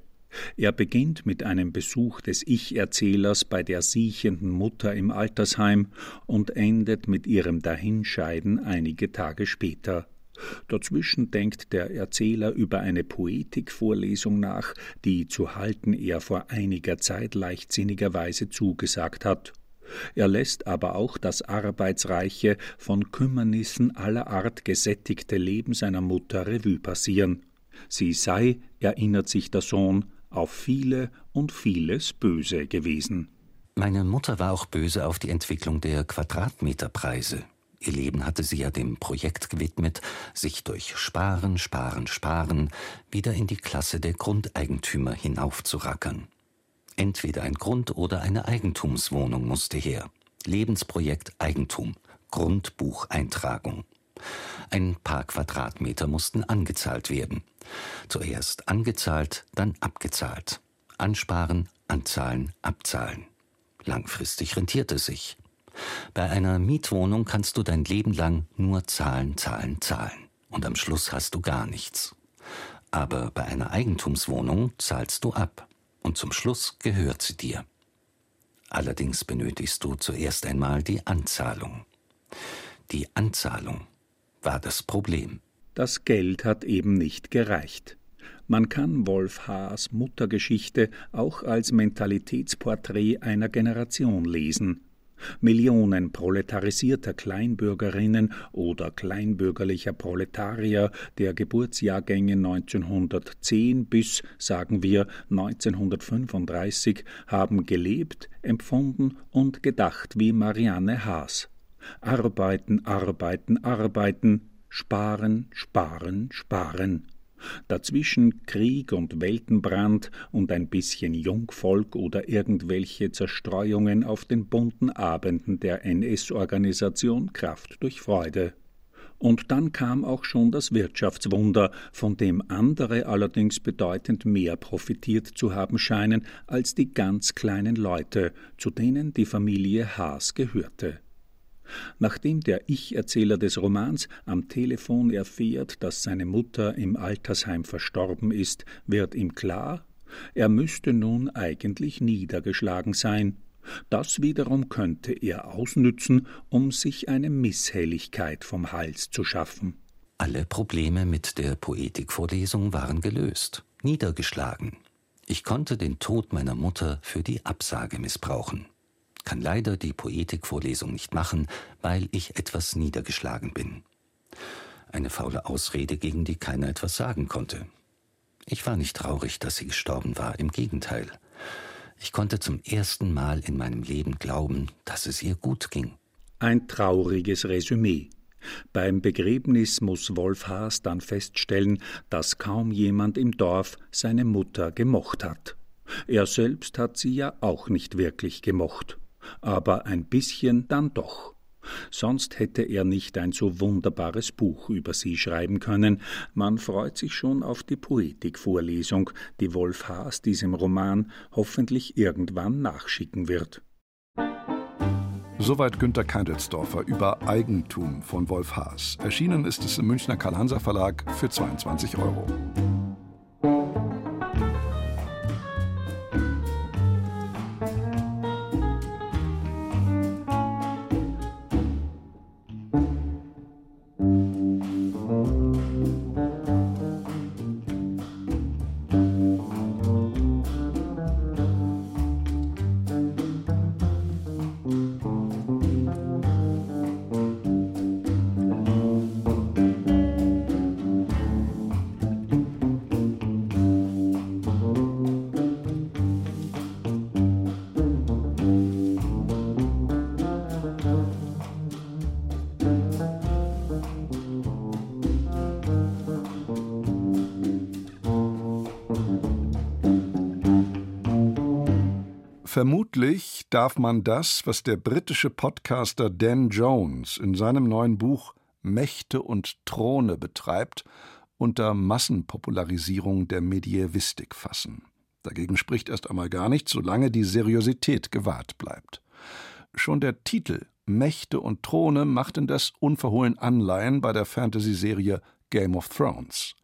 Er beginnt mit einem Besuch des Ich-Erzählers bei der siechenden Mutter im Altersheim und endet mit ihrem Dahinscheiden einige Tage später. Dazwischen denkt der Erzähler über eine Poetikvorlesung nach, die zu halten er vor einiger Zeit leichtsinnigerweise zugesagt hat. Er lässt aber auch das arbeitsreiche, von Kümmernissen aller Art gesättigte Leben seiner Mutter Revue passieren. Sie sei, erinnert sich der Sohn, auf viele und vieles böse gewesen. Meine Mutter war auch böse auf die Entwicklung der Quadratmeterpreise. Ihr Leben hatte sie ja dem Projekt gewidmet, sich durch Sparen, Sparen, Sparen wieder in die Klasse der Grundeigentümer hinaufzurackern. Entweder ein Grund oder eine Eigentumswohnung musste her. Lebensprojekt Eigentum, Grundbucheintragung. Ein paar Quadratmeter mussten angezahlt werden. Zuerst angezahlt, dann abgezahlt. Ansparen, anzahlen, abzahlen. Langfristig rentierte sich. Bei einer Mietwohnung kannst du dein Leben lang nur zahlen, zahlen, zahlen. Und am Schluss hast du gar nichts. Aber bei einer Eigentumswohnung zahlst du ab. Und zum Schluss gehört sie dir. Allerdings benötigst du zuerst einmal die Anzahlung. Die Anzahlung war das Problem. Das Geld hat eben nicht gereicht. Man kann Wolf Haas Muttergeschichte auch als Mentalitätsporträt einer Generation lesen. Millionen proletarisierter Kleinbürgerinnen oder kleinbürgerlicher Proletarier der Geburtsjahrgänge 1910 bis, sagen wir, 1935 haben gelebt, empfunden und gedacht wie Marianne Haas. Arbeiten, arbeiten, arbeiten, sparen, sparen, sparen. Dazwischen Krieg und Weltenbrand und ein bisschen Jungvolk oder irgendwelche Zerstreuungen auf den bunten Abenden der NS-Organisation Kraft durch Freude. Und dann kam auch schon das Wirtschaftswunder, von dem andere allerdings bedeutend mehr profitiert zu haben scheinen als die ganz kleinen Leute, zu denen die Familie Haas gehörte. Nachdem der Ich-Erzähler des Romans am Telefon erfährt, dass seine Mutter im Altersheim verstorben ist, wird ihm klar, er müsste nun eigentlich niedergeschlagen sein. Das wiederum könnte er ausnützen, um sich eine Misshelligkeit vom Hals zu schaffen. Alle Probleme mit der Poetikvorlesung waren gelöst, niedergeschlagen. Ich konnte den Tod meiner Mutter für die Absage missbrauchen kann leider die Poetikvorlesung nicht machen, weil ich etwas niedergeschlagen bin. Eine faule Ausrede, gegen die keiner etwas sagen konnte. Ich war nicht traurig, dass sie gestorben war, im Gegenteil. Ich konnte zum ersten Mal in meinem Leben glauben, dass es ihr gut ging. Ein trauriges Resümee. Beim Begräbnis muss Wolf Haas dann feststellen, dass kaum jemand im Dorf seine Mutter gemocht hat. Er selbst hat sie ja auch nicht wirklich gemocht aber ein bisschen dann doch. Sonst hätte er nicht ein so wunderbares Buch über sie schreiben können. Man freut sich schon auf die Poetikvorlesung, die Wolf Haas diesem Roman hoffentlich irgendwann nachschicken wird. Soweit Günter Keindelsdorfer über Eigentum von Wolf Haas. Erschienen ist es im Münchner Karl-Hanser Verlag für 22 Euro. Vermutlich darf man das, was der britische Podcaster Dan Jones in seinem neuen Buch Mächte und Throne betreibt, unter Massenpopularisierung der Medievistik fassen. Dagegen spricht erst einmal gar nichts, solange die Seriosität gewahrt bleibt. Schon der Titel Mächte und Throne macht in das unverhohlen Anleihen bei der Fantasy-Serie Game of Thrones.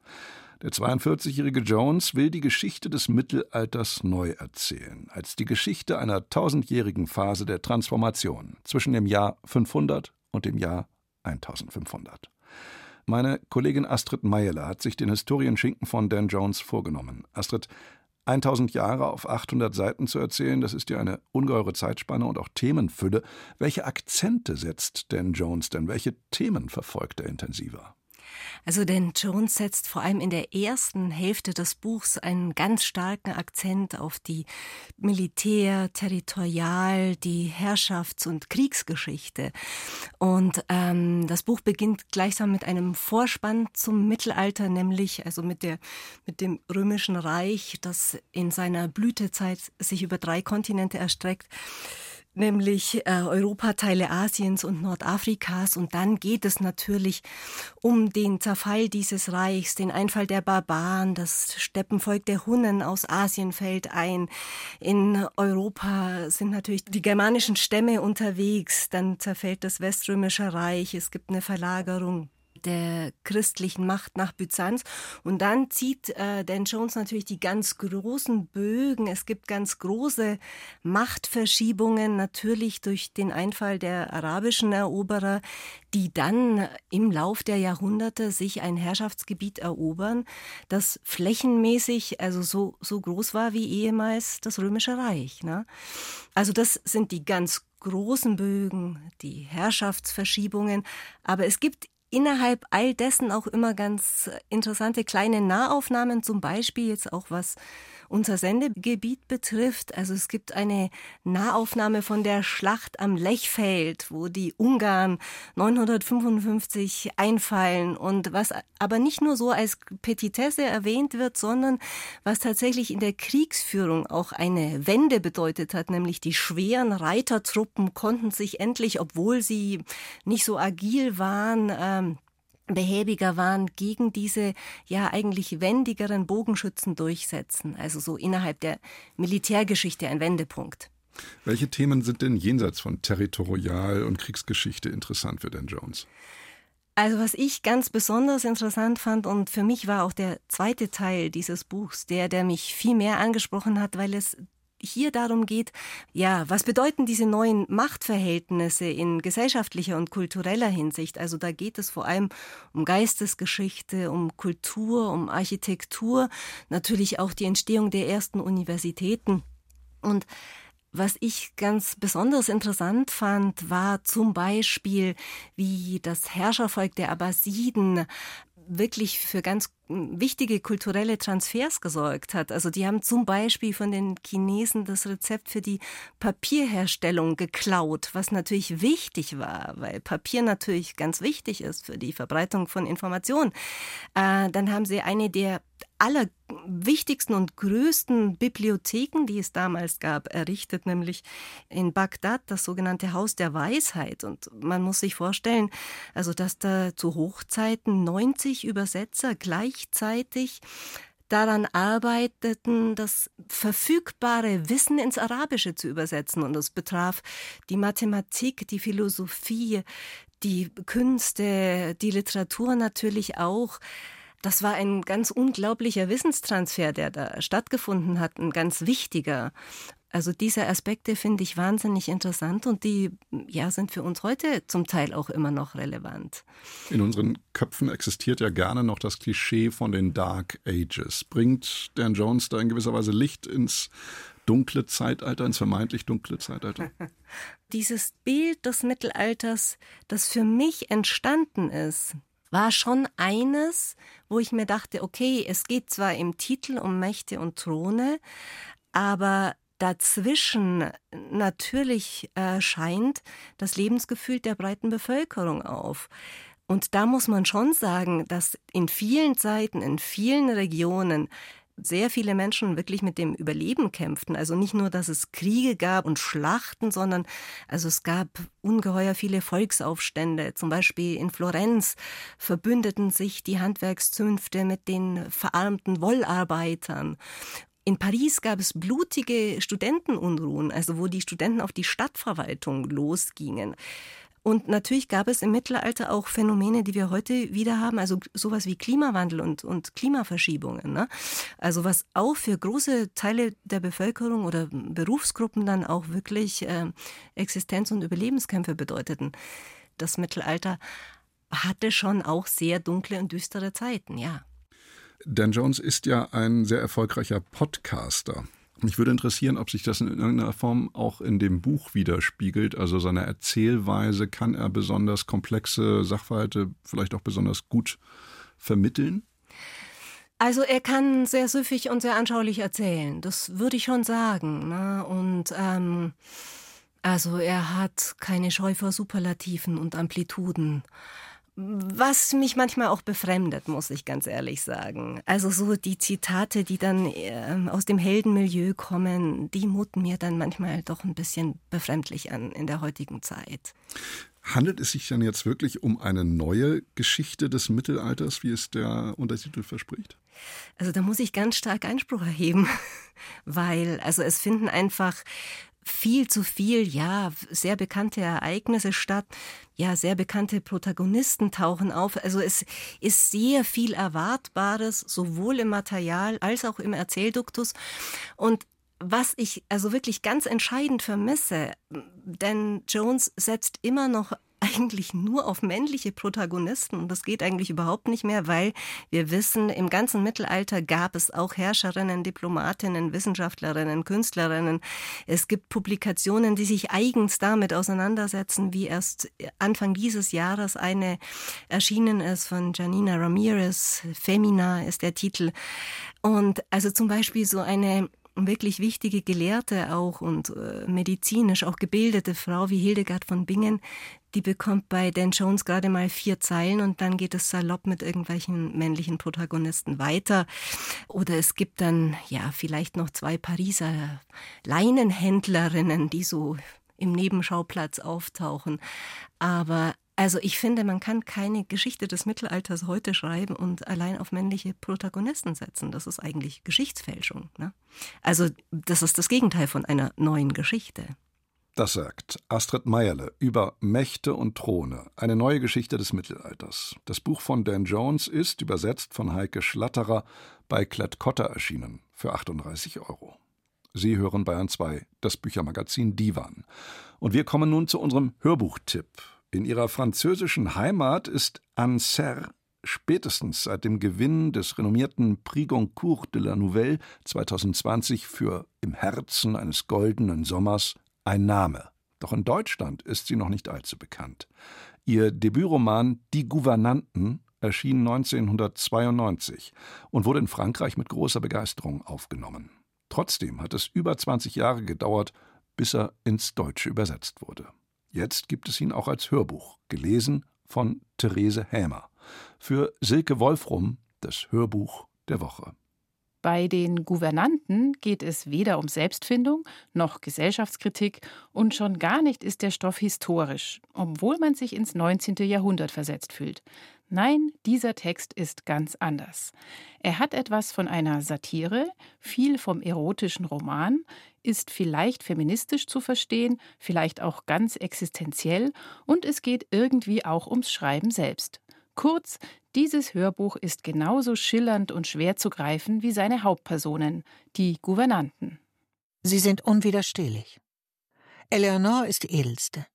Der 42-jährige Jones will die Geschichte des Mittelalters neu erzählen, als die Geschichte einer tausendjährigen Phase der Transformation zwischen dem Jahr 500 und dem Jahr 1500. Meine Kollegin Astrid Meyeler hat sich den Historienschinken von Dan Jones vorgenommen. Astrid, 1000 Jahre auf 800 Seiten zu erzählen, das ist ja eine ungeheure Zeitspanne und auch Themenfülle. Welche Akzente setzt Dan Jones denn? Welche Themen verfolgt er intensiver? Also denn Jones setzt vor allem in der ersten Hälfte des Buchs einen ganz starken Akzent auf die Militär-, Territorial-, die Herrschafts- und Kriegsgeschichte. Und ähm, das Buch beginnt gleichsam mit einem Vorspann zum Mittelalter, nämlich also mit, der, mit dem Römischen Reich, das in seiner Blütezeit sich über drei Kontinente erstreckt nämlich äh, Europa, Teile Asiens und Nordafrikas. Und dann geht es natürlich um den Zerfall dieses Reichs, den Einfall der Barbaren, das Steppenvolk der Hunnen aus Asien fällt ein. In Europa sind natürlich die germanischen Stämme unterwegs. Dann zerfällt das Weströmische Reich. Es gibt eine Verlagerung der christlichen Macht nach Byzanz. Und dann zieht äh, Dan Jones natürlich die ganz großen Bögen. Es gibt ganz große Machtverschiebungen, natürlich durch den Einfall der arabischen Eroberer, die dann im Lauf der Jahrhunderte sich ein Herrschaftsgebiet erobern, das flächenmäßig also so, so groß war wie ehemals das Römische Reich. Ne? Also das sind die ganz großen Bögen, die Herrschaftsverschiebungen, aber es gibt innerhalb all dessen auch immer ganz interessante kleine Nahaufnahmen, zum Beispiel jetzt auch was unser Sendegebiet betrifft. Also es gibt eine Nahaufnahme von der Schlacht am Lechfeld, wo die Ungarn 955 einfallen und was aber nicht nur so als Petitesse erwähnt wird, sondern was tatsächlich in der Kriegsführung auch eine Wende bedeutet hat, nämlich die schweren Reitertruppen konnten sich endlich, obwohl sie nicht so agil waren, ähm, behäbiger waren, gegen diese ja eigentlich wendigeren Bogenschützen durchsetzen. Also so innerhalb der Militärgeschichte ein Wendepunkt. Welche Themen sind denn jenseits von Territorial- und Kriegsgeschichte interessant für Dan Jones? Also was ich ganz besonders interessant fand und für mich war auch der zweite Teil dieses Buchs der, der mich viel mehr angesprochen hat, weil es hier darum geht, ja, was bedeuten diese neuen Machtverhältnisse in gesellschaftlicher und kultureller Hinsicht? Also da geht es vor allem um Geistesgeschichte, um Kultur, um Architektur, natürlich auch die Entstehung der ersten Universitäten. Und was ich ganz besonders interessant fand, war zum Beispiel, wie das Herrschervolk der Abbasiden wirklich für ganz wichtige kulturelle Transfers gesorgt hat. Also die haben zum Beispiel von den Chinesen das Rezept für die Papierherstellung geklaut, was natürlich wichtig war, weil Papier natürlich ganz wichtig ist für die Verbreitung von Informationen. Äh, dann haben sie eine der allerwichtigsten und größten Bibliotheken, die es damals gab, errichtet, nämlich in Bagdad das sogenannte Haus der Weisheit. Und man muss sich vorstellen, also dass da zu Hochzeiten 90 Übersetzer gleichzeitig daran arbeiteten, das verfügbare Wissen ins Arabische zu übersetzen. Und das betraf die Mathematik, die Philosophie, die Künste, die Literatur natürlich auch. Das war ein ganz unglaublicher Wissenstransfer, der da stattgefunden hat, ein ganz wichtiger. Also diese Aspekte finde ich wahnsinnig interessant und die ja, sind für uns heute zum Teil auch immer noch relevant. In unseren Köpfen existiert ja gerne noch das Klischee von den Dark Ages. Bringt Dan Jones da in gewisser Weise Licht ins dunkle Zeitalter, ins vermeintlich dunkle Zeitalter? *laughs* Dieses Bild des Mittelalters, das für mich entstanden ist, war schon eines, wo ich mir dachte, okay, es geht zwar im Titel um Mächte und Throne, aber dazwischen natürlich äh, scheint das Lebensgefühl der breiten Bevölkerung auf. Und da muss man schon sagen, dass in vielen Zeiten, in vielen Regionen sehr viele Menschen wirklich mit dem Überleben kämpften. Also nicht nur, dass es Kriege gab und Schlachten, sondern also es gab ungeheuer viele Volksaufstände. Zum Beispiel in Florenz verbündeten sich die Handwerkszünfte mit den verarmten Wollarbeitern. In Paris gab es blutige Studentenunruhen, also wo die Studenten auf die Stadtverwaltung losgingen. Und natürlich gab es im Mittelalter auch Phänomene, die wir heute wieder haben, also sowas wie Klimawandel und, und Klimaverschiebungen. Ne? Also was auch für große Teile der Bevölkerung oder Berufsgruppen dann auch wirklich äh, Existenz- und Überlebenskämpfe bedeuteten. Das Mittelalter hatte schon auch sehr dunkle und düstere Zeiten, ja. Dan Jones ist ja ein sehr erfolgreicher Podcaster. Mich würde interessieren, ob sich das in irgendeiner Form auch in dem Buch widerspiegelt. Also seine Erzählweise, kann er besonders komplexe Sachverhalte vielleicht auch besonders gut vermitteln? Also er kann sehr süffig und sehr anschaulich erzählen, das würde ich schon sagen. Ne? Und ähm, also er hat keine Scheu vor Superlativen und Amplituden. Was mich manchmal auch befremdet, muss ich ganz ehrlich sagen. Also so die Zitate, die dann äh, aus dem Heldenmilieu kommen, die muten mir dann manchmal doch ein bisschen befremdlich an in der heutigen Zeit. Handelt es sich dann jetzt wirklich um eine neue Geschichte des Mittelalters, wie es der Untertitel verspricht? Also da muss ich ganz stark Einspruch erheben, *laughs* weil also es finden einfach viel zu viel, ja, sehr bekannte Ereignisse statt, ja, sehr bekannte Protagonisten tauchen auf. Also es ist sehr viel Erwartbares, sowohl im Material als auch im Erzählduktus. Und was ich also wirklich ganz entscheidend vermisse, denn Jones setzt immer noch eigentlich nur auf männliche Protagonisten und das geht eigentlich überhaupt nicht mehr, weil wir wissen, im ganzen Mittelalter gab es auch Herrscherinnen, Diplomatinnen, Wissenschaftlerinnen, Künstlerinnen. Es gibt Publikationen, die sich eigens damit auseinandersetzen, wie erst Anfang dieses Jahres eine erschienen ist von Janina Ramirez. Femina ist der Titel. Und also zum Beispiel so eine wirklich wichtige Gelehrte auch und äh, medizinisch auch gebildete Frau wie Hildegard von Bingen, die bekommt bei Dan Jones gerade mal vier Zeilen und dann geht es salopp mit irgendwelchen männlichen Protagonisten weiter. Oder es gibt dann ja vielleicht noch zwei Pariser Leinenhändlerinnen, die so im Nebenschauplatz auftauchen. Aber also ich finde, man kann keine Geschichte des Mittelalters heute schreiben und allein auf männliche Protagonisten setzen. Das ist eigentlich Geschichtsfälschung. Ne? Also das ist das Gegenteil von einer neuen Geschichte. Das sagt Astrid Meierle über Mächte und Throne, eine neue Geschichte des Mittelalters. Das Buch von Dan Jones ist, übersetzt von Heike Schlatterer, bei Klett-Cotta erschienen, für 38 Euro. Sie hören Bayern 2, das Büchermagazin Divan. Und wir kommen nun zu unserem Hörbuchtipp. In ihrer französischen Heimat ist Anser spätestens seit dem Gewinn des renommierten Prix Goncourt de la Nouvelle 2020 für Im Herzen eines goldenen Sommers ein Name. Doch in Deutschland ist sie noch nicht allzu bekannt. Ihr Debütroman Die Gouvernanten erschien 1992 und wurde in Frankreich mit großer Begeisterung aufgenommen. Trotzdem hat es über 20 Jahre gedauert, bis er ins Deutsche übersetzt wurde. Jetzt gibt es ihn auch als Hörbuch, gelesen von Therese Hämer. Für Silke Wolfrum das Hörbuch der Woche. Bei den Gouvernanten geht es weder um Selbstfindung noch Gesellschaftskritik und schon gar nicht ist der Stoff historisch, obwohl man sich ins 19. Jahrhundert versetzt fühlt. Nein, dieser Text ist ganz anders. Er hat etwas von einer Satire, viel vom erotischen Roman, ist vielleicht feministisch zu verstehen, vielleicht auch ganz existenziell und es geht irgendwie auch ums Schreiben selbst. Kurz, dieses Hörbuch ist genauso schillernd und schwer zu greifen wie seine Hauptpersonen, die Gouvernanten. Sie sind unwiderstehlich. Eleanor ist die edelste.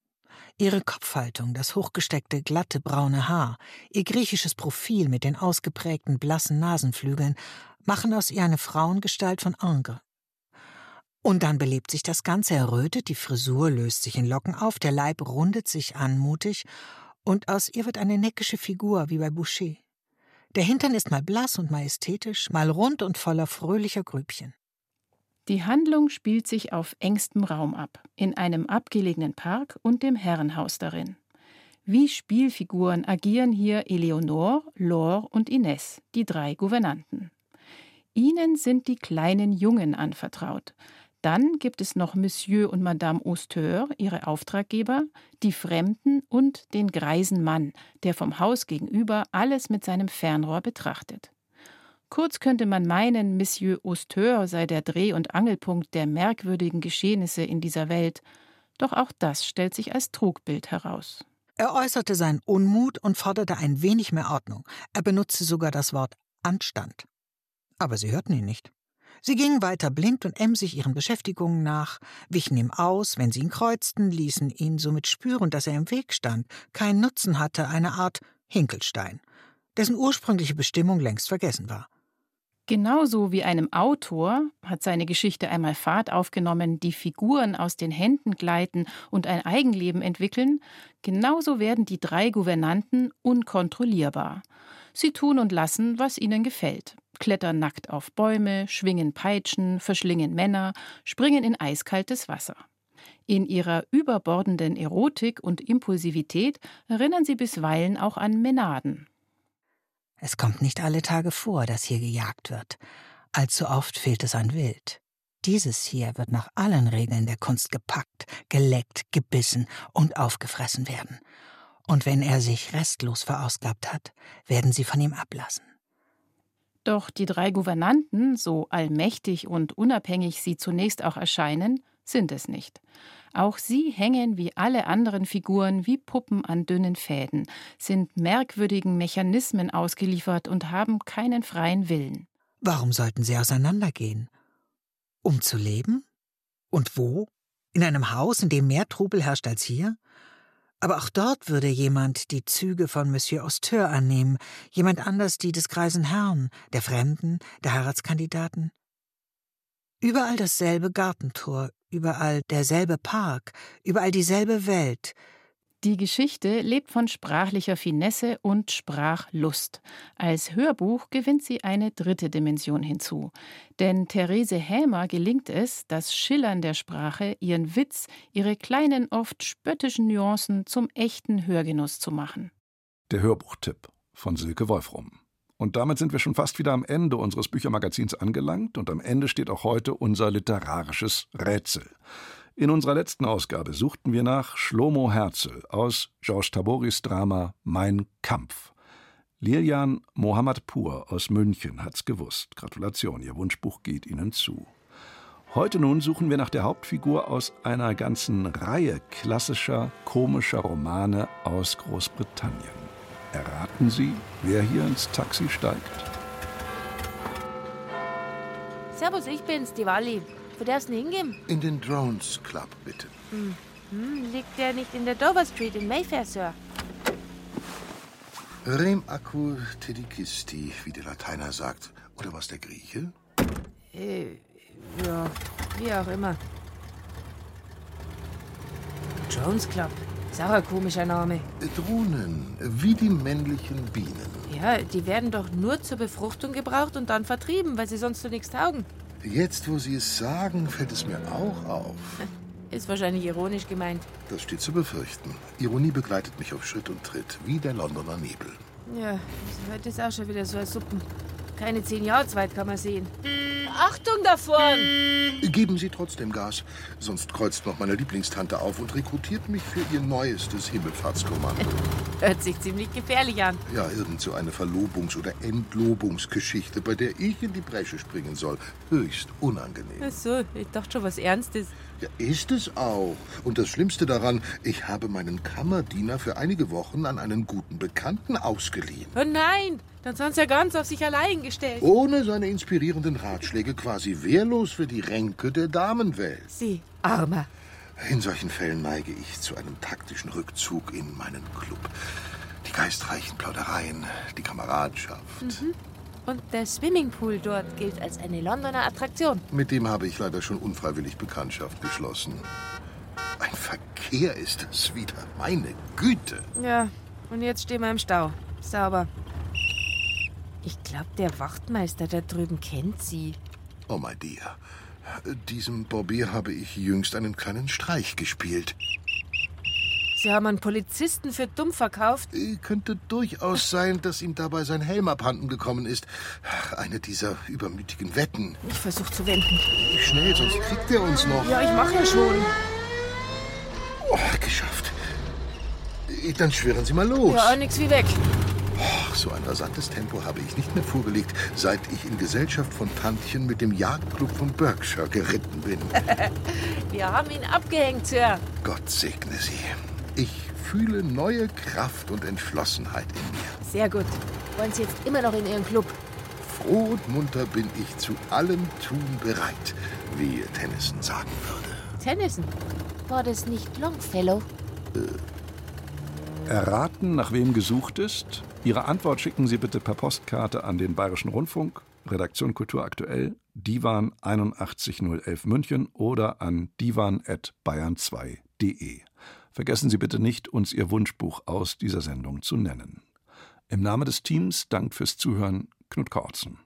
Ihre Kopfhaltung, das hochgesteckte, glatte braune Haar, ihr griechisches Profil mit den ausgeprägten blassen Nasenflügeln machen aus ihr eine Frauengestalt von Angre. Und dann belebt sich das Ganze, errötet, die Frisur löst sich in Locken auf, der Leib rundet sich anmutig, und aus ihr wird eine neckische Figur wie bei Boucher. Der Hintern ist mal blass und majestätisch, mal rund und voller fröhlicher Grübchen. Die Handlung spielt sich auf engstem Raum ab, in einem abgelegenen Park und dem Herrenhaus darin. Wie Spielfiguren agieren hier Eleonore, Laure und Ines, die drei Gouvernanten. Ihnen sind die kleinen Jungen anvertraut. Dann gibt es noch Monsieur und Madame Austeur, ihre Auftraggeber, die Fremden und den greisen Mann, der vom Haus gegenüber alles mit seinem Fernrohr betrachtet. Kurz könnte man meinen, Monsieur Austeur sei der Dreh- und Angelpunkt der merkwürdigen Geschehnisse in dieser Welt, doch auch das stellt sich als Trugbild heraus. Er äußerte seinen Unmut und forderte ein wenig mehr Ordnung. Er benutzte sogar das Wort Anstand. Aber sie hörten ihn nicht. Sie gingen weiter blind und emsig ihren Beschäftigungen nach, wichen ihm aus, wenn sie ihn kreuzten, ließen ihn somit spüren, dass er im Weg stand, keinen Nutzen hatte, eine Art Hinkelstein, dessen ursprüngliche Bestimmung längst vergessen war. Genauso wie einem Autor hat seine Geschichte einmal Fahrt aufgenommen, die Figuren aus den Händen gleiten und ein Eigenleben entwickeln, genauso werden die drei Gouvernanten unkontrollierbar. Sie tun und lassen, was ihnen gefällt, klettern nackt auf Bäume, schwingen Peitschen, verschlingen Männer, springen in eiskaltes Wasser. In ihrer überbordenden Erotik und Impulsivität erinnern sie bisweilen auch an Menaden. Es kommt nicht alle Tage vor, dass hier gejagt wird. Allzu oft fehlt es an Wild. Dieses hier wird nach allen Regeln der Kunst gepackt, geleckt, gebissen und aufgefressen werden. Und wenn er sich restlos verausgabt hat, werden sie von ihm ablassen. Doch die drei Gouvernanten, so allmächtig und unabhängig sie zunächst auch erscheinen, sind es nicht. Auch sie hängen wie alle anderen Figuren wie Puppen an dünnen Fäden, sind merkwürdigen Mechanismen ausgeliefert und haben keinen freien Willen. Warum sollten sie auseinandergehen? Um zu leben? Und wo? In einem Haus, in dem mehr Trubel herrscht als hier? Aber auch dort würde jemand die Züge von Monsieur Austeur annehmen, jemand anders die des greisen Herrn, der Fremden, der Heiratskandidaten. Überall dasselbe Gartentor, überall derselbe Park, überall dieselbe Welt, die Geschichte lebt von sprachlicher Finesse und Sprachlust. Als Hörbuch gewinnt sie eine dritte Dimension hinzu. Denn Therese Hämer gelingt es, das Schillern der Sprache, ihren Witz, ihre kleinen, oft spöttischen Nuancen zum echten Hörgenuss zu machen. Der Hörbuchtipp von Silke Wolfrum. Und damit sind wir schon fast wieder am Ende unseres Büchermagazins angelangt und am Ende steht auch heute unser literarisches Rätsel. In unserer letzten Ausgabe suchten wir nach Schlomo Herzl aus Georges Taboris Drama Mein Kampf. Lilian Mohammadpur aus München hat's gewusst. Gratulation, Ihr Wunschbuch geht Ihnen zu. Heute nun suchen wir nach der Hauptfigur aus einer ganzen Reihe klassischer, komischer Romane aus Großbritannien. Erraten Sie, wer hier ins Taxi steigt? Servus, ich bin's, die Wally. Wo darfst du hingehen? In den Drones Club, bitte. Hm. Hm, liegt der nicht in der Dover Street in Mayfair, Sir? Rem accu tedikisti, wie der Lateiner sagt. Oder was der Grieche? Äh, ja, wie auch immer. Drones Club. Ist auch ein komischer Name. Drohnen, wie die männlichen Bienen. Ja, die werden doch nur zur Befruchtung gebraucht und dann vertrieben, weil sie sonst zu nichts taugen. Jetzt, wo Sie es sagen, fällt es mir auch auf. *laughs* Ist wahrscheinlich ironisch gemeint. Das steht zu befürchten. Ironie begleitet mich auf Schritt und Tritt, wie der Londoner Nebel. Ja, heute ist auch schon wieder so ein Suppen. Keine zehn Jahre weit kann man sehen. Achtung da vorn! Geben Sie trotzdem Gas, sonst kreuzt noch meine Lieblingstante auf und rekrutiert mich für ihr neuestes Himmelfahrtskommando. *laughs* Hört sich ziemlich gefährlich an. Ja, irgend so eine Verlobungs- oder Entlobungsgeschichte, bei der ich in die Bresche springen soll. Höchst unangenehm. Ach so, ich dachte schon was Ernstes. Ja, ist es auch. Und das Schlimmste daran, ich habe meinen Kammerdiener für einige Wochen an einen guten Bekannten ausgeliehen. Oh nein, dann sind sie ja ganz auf sich allein gestellt. Ohne seine inspirierenden Ratschläge quasi wehrlos für die Ränke der Damenwelt. Sie, Armer. In solchen Fällen neige ich zu einem taktischen Rückzug in meinen Club. Die geistreichen Plaudereien, die Kameradschaft. Mhm. Und der Swimmingpool dort gilt als eine Londoner Attraktion. Mit dem habe ich leider schon unfreiwillig Bekanntschaft geschlossen. Ein Verkehr ist das wieder. Meine Güte. Ja, und jetzt stehen wir im Stau. Sauber. Ich glaube, der Wachtmeister da drüben kennt sie. Oh, my dear. Diesem Bobby habe ich jüngst einen kleinen Streich gespielt. Sie haben einen Polizisten für dumm verkauft? Äh, könnte durchaus sein, dass ihm dabei sein Helm abhanden gekommen ist. Eine dieser übermütigen Wetten. Ich versuche zu wenden. Schnell, sonst kriegt er uns noch. Ja, ich mache ja schon. Oh, geschafft. Äh, dann schwirren Sie mal los. Ja, nix wie weg. Oh, so ein rasantes Tempo habe ich nicht mehr vorgelegt, seit ich in Gesellschaft von Tantchen mit dem Jagdclub von Berkshire geritten bin. *laughs* Wir haben ihn abgehängt, Sir. Gott segne Sie. Ich fühle neue Kraft und Entschlossenheit in mir. Sehr gut. Wollen Sie jetzt immer noch in Ihren Club? Froh und munter bin ich zu allem Tun bereit, wie Tennyson sagen würde. Tennyson? War das nicht Longfellow? Äh. Erraten, nach wem gesucht ist? Ihre Antwort schicken Sie bitte per Postkarte an den Bayerischen Rundfunk, Redaktion Kultur aktuell, Divan 81011 München oder an divan.bayern2.de. Vergessen Sie bitte nicht, uns Ihr Wunschbuch aus dieser Sendung zu nennen. Im Namen des Teams dankt fürs Zuhören Knut Kautzen.